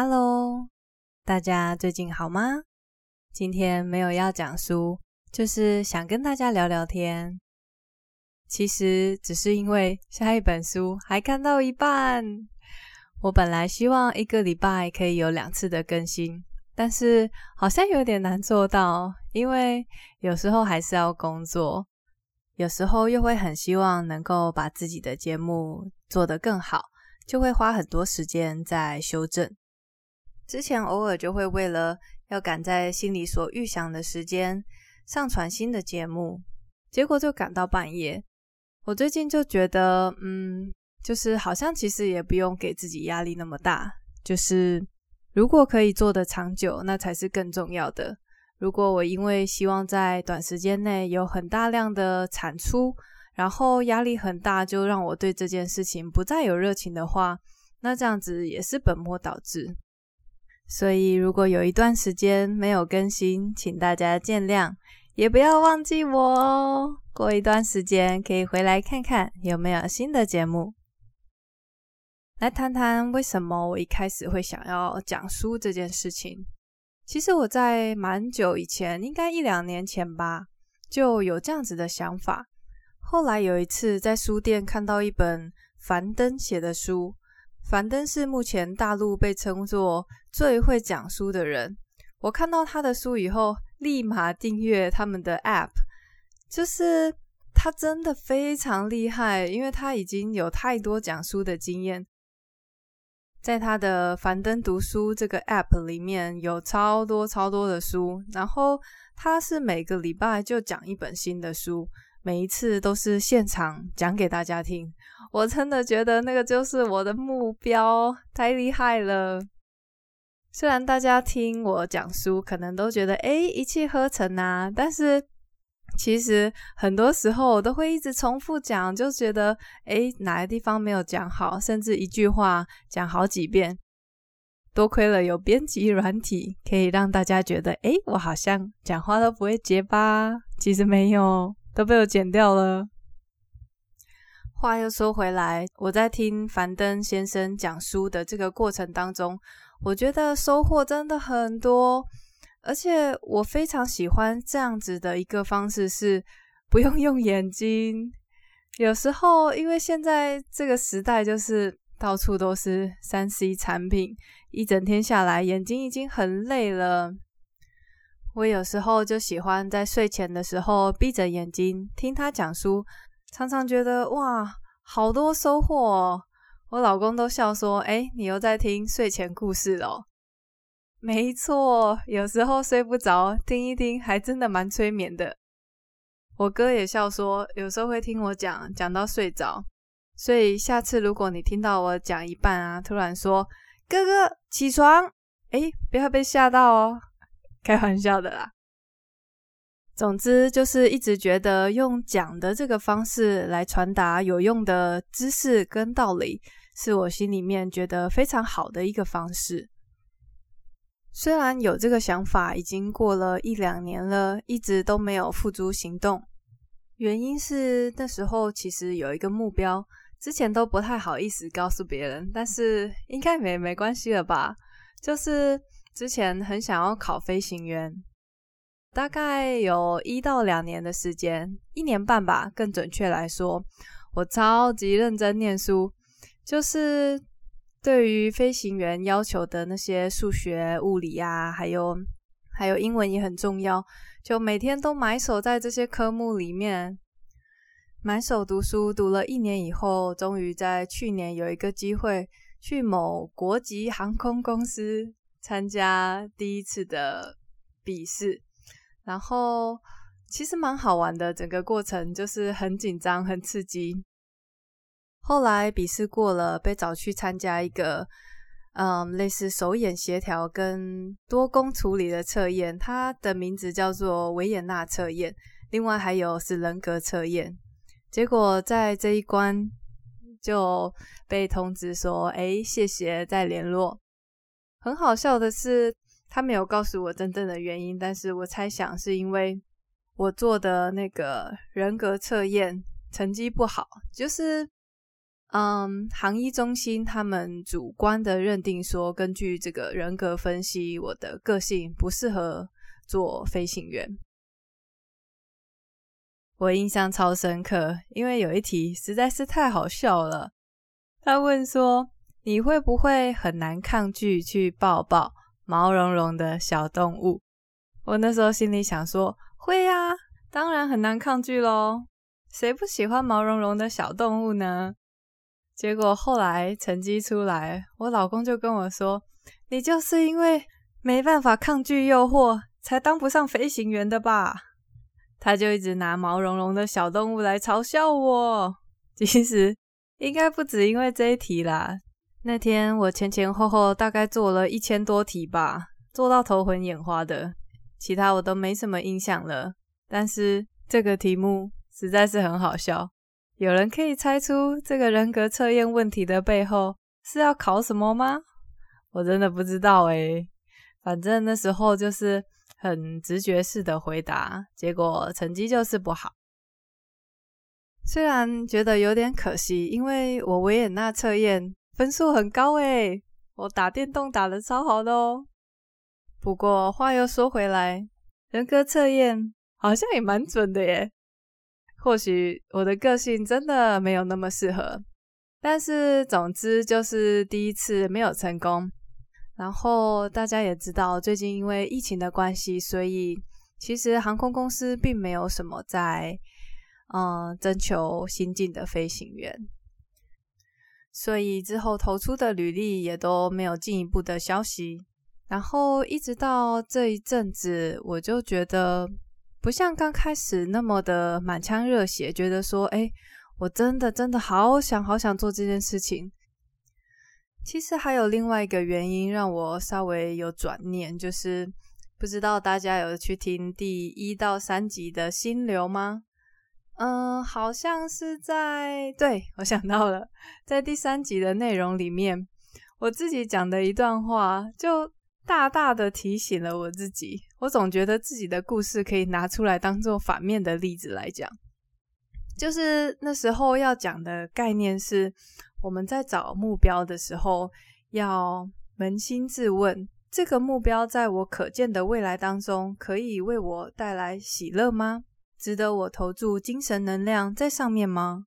Hello，大家最近好吗？今天没有要讲书，就是想跟大家聊聊天。其实只是因为下一本书还看到一半。我本来希望一个礼拜可以有两次的更新，但是好像有点难做到，因为有时候还是要工作，有时候又会很希望能够把自己的节目做得更好，就会花很多时间在修正。之前偶尔就会为了要赶在心里所预想的时间上传新的节目，结果就赶到半夜。我最近就觉得，嗯，就是好像其实也不用给自己压力那么大，就是如果可以做得长久，那才是更重要的。如果我因为希望在短时间内有很大量的产出，然后压力很大，就让我对这件事情不再有热情的话，那这样子也是本末倒置。所以，如果有一段时间没有更新，请大家见谅，也不要忘记我哦。过一段时间可以回来看看有没有新的节目。来谈谈为什么我一开始会想要讲书这件事情。其实我在蛮久以前，应该一两年前吧，就有这样子的想法。后来有一次在书店看到一本樊登写的书。樊登是目前大陆被称作最会讲书的人。我看到他的书以后，立马订阅他们的 App。就是他真的非常厉害，因为他已经有太多讲书的经验。在他的樊登读书这个 App 里面有超多超多的书，然后他是每个礼拜就讲一本新的书。每一次都是现场讲给大家听，我真的觉得那个就是我的目标，太厉害了。虽然大家听我讲书，可能都觉得诶一气呵成啊，但是其实很多时候我都会一直重复讲，就觉得诶哪个地方没有讲好，甚至一句话讲好几遍。多亏了有编辑软体，可以让大家觉得诶我好像讲话都不会结巴，其实没有。都被我剪掉了。话又说回来，我在听樊登先生讲书的这个过程当中，我觉得收获真的很多，而且我非常喜欢这样子的一个方式，是不用用眼睛。有时候，因为现在这个时代就是到处都是三 C 产品，一整天下来，眼睛已经很累了。我有时候就喜欢在睡前的时候闭着眼睛听他讲书，常常觉得哇，好多收获哦。我老公都笑说：“诶，你又在听睡前故事哦。”没错，有时候睡不着，听一听还真的蛮催眠的。我哥也笑说，有时候会听我讲，讲到睡着。所以下次如果你听到我讲一半啊，突然说“哥哥起床”，诶，不要被吓到哦。开玩笑的啦。总之就是一直觉得用讲的这个方式来传达有用的知识跟道理，是我心里面觉得非常好的一个方式。虽然有这个想法，已经过了一两年了，一直都没有付诸行动。原因是那时候其实有一个目标，之前都不太好意思告诉别人，但是应该没没关系了吧？就是。之前很想要考飞行员，大概有一到两年的时间，一年半吧，更准确来说，我超级认真念书，就是对于飞行员要求的那些数学、物理啊，还有还有英文也很重要，就每天都埋首在这些科目里面，埋首读书，读了一年以后，终于在去年有一个机会去某国际航空公司。参加第一次的笔试，然后其实蛮好玩的，整个过程就是很紧张、很刺激。后来笔试过了，被找去参加一个嗯类似手眼协调跟多工处理的测验，它的名字叫做维也纳测验，另外还有是人格测验。结果在这一关就被通知说：“哎，谢谢，再联络。”很好笑的是，他没有告诉我真正的原因，但是我猜想是因为我做的那个人格测验成绩不好，就是嗯，航医中心他们主观的认定说，根据这个人格分析，我的个性不适合做飞行员。我印象超深刻，因为有一题实在是太好笑了。他问说：“你会不会很难抗拒去抱抱毛茸茸的小动物？”我那时候心里想说：“会呀，当然很难抗拒喽，谁不喜欢毛茸茸的小动物呢？”结果后来成绩出来，我老公就跟我说：“你就是因为没办法抗拒诱惑，才当不上飞行员的吧？”他就一直拿毛茸茸的小动物来嘲笑我。其实应该不止因为这一题啦。那天我前前后后大概做了一千多题吧，做到头昏眼花的。其他我都没什么印象了。但是这个题目实在是很好笑。有人可以猜出这个人格测验问题的背后是要考什么吗？我真的不知道诶。反正那时候就是。很直觉式的回答，结果成绩就是不好。虽然觉得有点可惜，因为我维也纳测验分数很高诶，我打电动打得超好的哦。不过话又说回来，人格测验好像也蛮准的耶。或许我的个性真的没有那么适合，但是总之就是第一次没有成功。然后大家也知道，最近因为疫情的关系，所以其实航空公司并没有什么在嗯征求新进的飞行员，所以之后投出的履历也都没有进一步的消息。然后一直到这一阵子，我就觉得不像刚开始那么的满腔热血，觉得说，哎，我真的真的好想好想做这件事情。其实还有另外一个原因让我稍微有转念，就是不知道大家有去听第一到三集的心流吗？嗯，好像是在，对，我想到了，在第三集的内容里面，我自己讲的一段话，就大大的提醒了我自己。我总觉得自己的故事可以拿出来当做反面的例子来讲，就是那时候要讲的概念是。我们在找目标的时候，要扪心自问：这个目标在我可见的未来当中，可以为我带来喜乐吗？值得我投注精神能量在上面吗？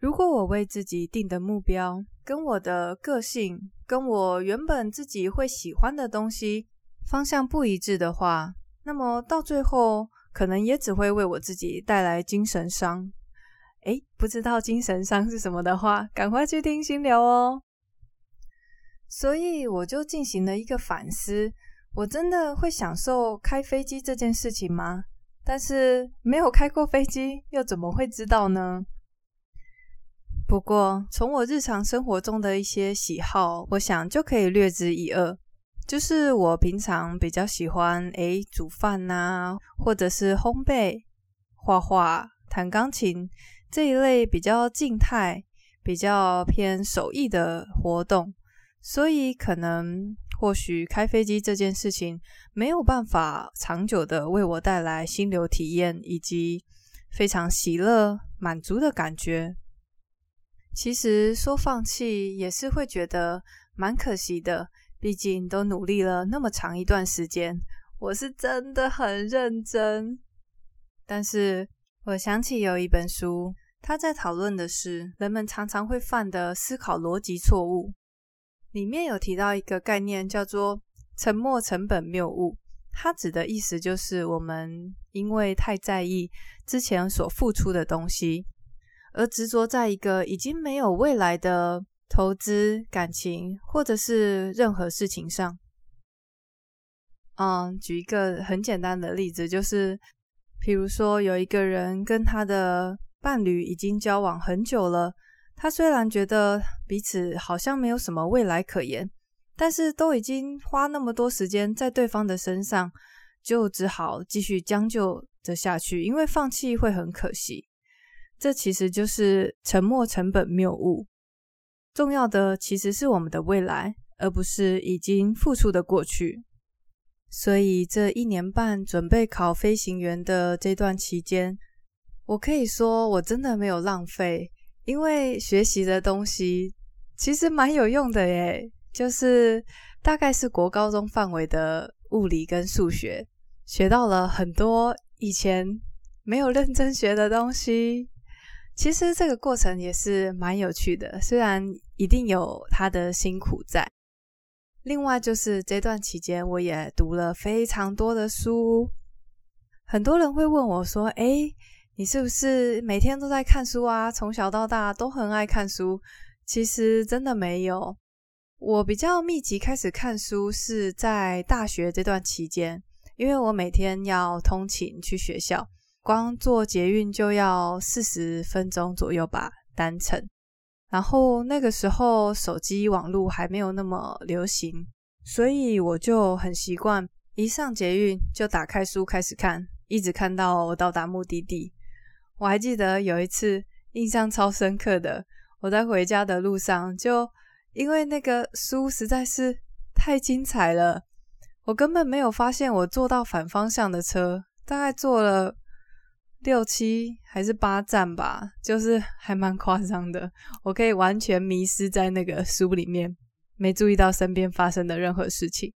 如果我为自己定的目标跟我的个性、跟我原本自己会喜欢的东西方向不一致的话，那么到最后可能也只会为我自己带来精神伤。诶，不知道精神伤是什么的话，赶快去听心流哦。所以我就进行了一个反思：我真的会享受开飞机这件事情吗？但是没有开过飞机，又怎么会知道呢？不过从我日常生活中的一些喜好，我想就可以略知一二。就是我平常比较喜欢诶煮饭呐，或者是烘焙、画画、弹钢琴。这一类比较静态、比较偏手艺的活动，所以可能或许开飞机这件事情没有办法长久的为我带来心流体验以及非常喜乐满足的感觉。其实说放弃也是会觉得蛮可惜的，毕竟都努力了那么长一段时间，我是真的很认真。但是我想起有一本书。他在讨论的是人们常常会犯的思考逻辑错误，里面有提到一个概念叫做“沉没成本谬误”。它指的意思就是我们因为太在意之前所付出的东西，而执着在一个已经没有未来的投资、感情或者是任何事情上。嗯，举一个很简单的例子，就是比如说有一个人跟他的伴侣已经交往很久了，他虽然觉得彼此好像没有什么未来可言，但是都已经花那么多时间在对方的身上，就只好继续将就着下去，因为放弃会很可惜。这其实就是沉没成本谬误。重要的其实是我们的未来，而不是已经付出的过去。所以这一年半准备考飞行员的这段期间，我可以说，我真的没有浪费，因为学习的东西其实蛮有用的耶，就是大概是国高中范围的物理跟数学，学到了很多以前没有认真学的东西。其实这个过程也是蛮有趣的，虽然一定有他的辛苦在。另外就是这段期间，我也读了非常多的书。很多人会问我说：“诶，你是不是每天都在看书啊？从小到大都很爱看书？”其实真的没有。我比较密集开始看书是在大学这段期间，因为我每天要通勤去学校。光坐捷运就要四十分钟左右吧，单程。然后那个时候手机网络还没有那么流行，所以我就很习惯一上捷运就打开书开始看，一直看到我到达目的地。我还记得有一次印象超深刻的，我在回家的路上，就因为那个书实在是太精彩了，我根本没有发现我坐到反方向的车，大概坐了。六七还是八站吧，就是还蛮夸张的。我可以完全迷失在那个书里面，没注意到身边发生的任何事情。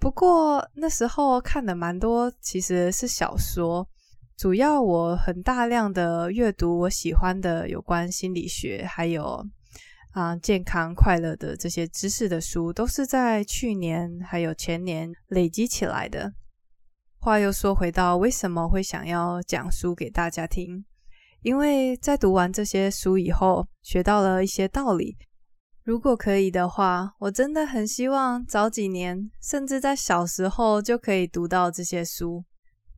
不过那时候看的蛮多，其实是小说。主要我很大量的阅读我喜欢的有关心理学，还有啊、健康快乐的这些知识的书，都是在去年还有前年累积起来的。话又说回到，为什么会想要讲书给大家听？因为在读完这些书以后，学到了一些道理。如果可以的话，我真的很希望早几年，甚至在小时候就可以读到这些书。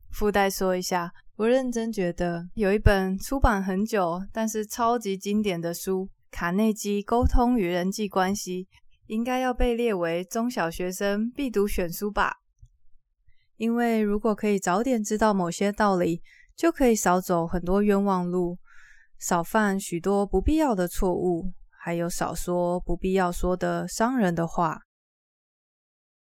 附带说一下，我认真觉得有一本出版很久，但是超级经典的书《卡内基沟通与人际关系》，应该要被列为中小学生必读选书吧。因为如果可以早点知道某些道理，就可以少走很多冤枉路，少犯许多不必要的错误，还有少说不必要说的伤人的话。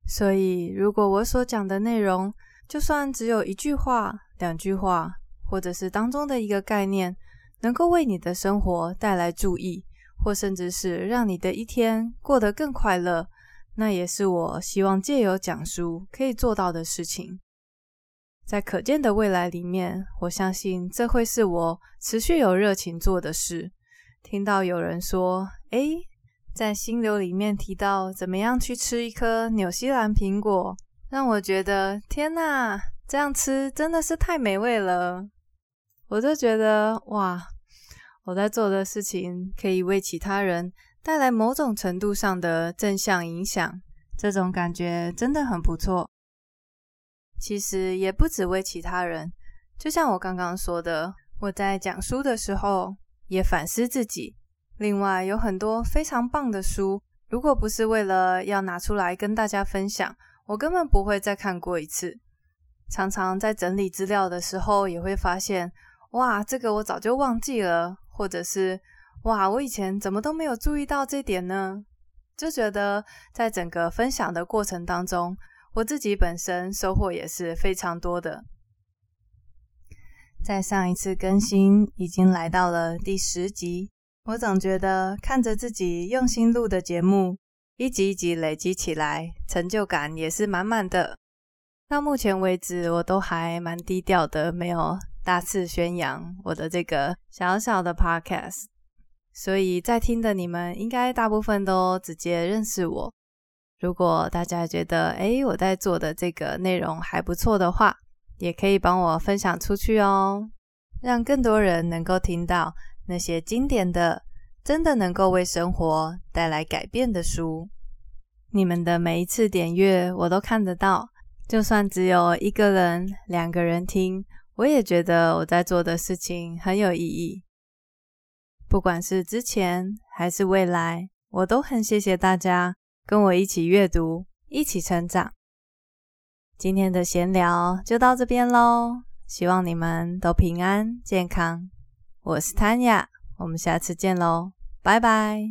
所以，如果我所讲的内容，就算只有一句话、两句话，或者是当中的一个概念，能够为你的生活带来注意，或甚至是让你的一天过得更快乐。那也是我希望借由讲书可以做到的事情。在可见的未来里面，我相信这会是我持续有热情做的事。听到有人说：“诶，在心流里面提到怎么样去吃一颗纽西兰苹果”，让我觉得天哪，这样吃真的是太美味了。我就觉得哇，我在做的事情可以为其他人。带来某种程度上的正向影响，这种感觉真的很不错。其实也不只为其他人，就像我刚刚说的，我在讲书的时候也反思自己。另外有很多非常棒的书，如果不是为了要拿出来跟大家分享，我根本不会再看过一次。常常在整理资料的时候，也会发现，哇，这个我早就忘记了，或者是。哇，我以前怎么都没有注意到这点呢？就觉得在整个分享的过程当中，我自己本身收获也是非常多的。在上一次更新已经来到了第十集，我总觉得看着自己用心录的节目，一集一集累积起来，成就感也是满满的。到目前为止，我都还蛮低调的，没有大肆宣扬我的这个小小的 podcast。所以在听的你们应该大部分都直接认识我。如果大家觉得诶，我在做的这个内容还不错的话，也可以帮我分享出去哦，让更多人能够听到那些经典的、真的能够为生活带来改变的书。你们的每一次点阅我都看得到，就算只有一个人、两个人听，我也觉得我在做的事情很有意义。不管是之前还是未来，我都很谢谢大家跟我一起阅读，一起成长。今天的闲聊就到这边喽，希望你们都平安健康。我是 Tanya，我们下次见喽，拜拜。